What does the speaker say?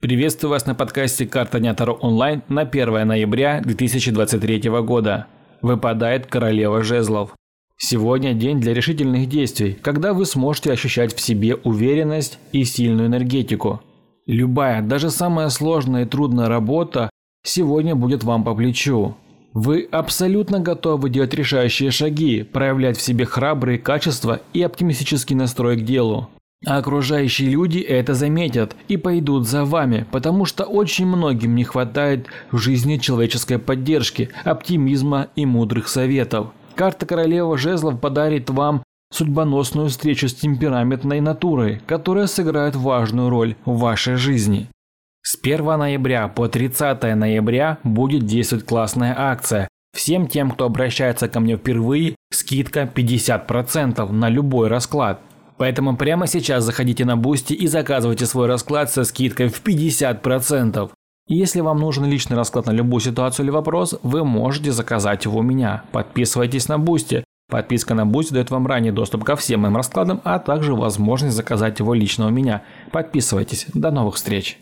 Приветствую вас на подкасте «Карта Дня Таро онлайн» на 1 ноября 2023 года. Выпадает Королева Жезлов. Сегодня день для решительных действий, когда вы сможете ощущать в себе уверенность и сильную энергетику. Любая, даже самая сложная и трудная работа сегодня будет вам по плечу. Вы абсолютно готовы делать решающие шаги, проявлять в себе храбрые качества и оптимистический настрой к делу. А окружающие люди это заметят и пойдут за вами, потому что очень многим не хватает в жизни человеческой поддержки, оптимизма и мудрых советов. Карта Королева Жезлов подарит вам судьбоносную встречу с темпераментной натурой, которая сыграет важную роль в вашей жизни. С 1 ноября по 30 ноября будет действовать классная акция. Всем тем, кто обращается ко мне впервые, скидка 50% на любой расклад. Поэтому прямо сейчас заходите на Boosty и заказывайте свой расклад со скидкой в 50%. Если вам нужен личный расклад на любую ситуацию или вопрос, вы можете заказать его у меня. Подписывайтесь на Boosty. Подписка на Boosty дает вам ранний доступ ко всем моим раскладам, а также возможность заказать его лично у меня. Подписывайтесь. До новых встреч!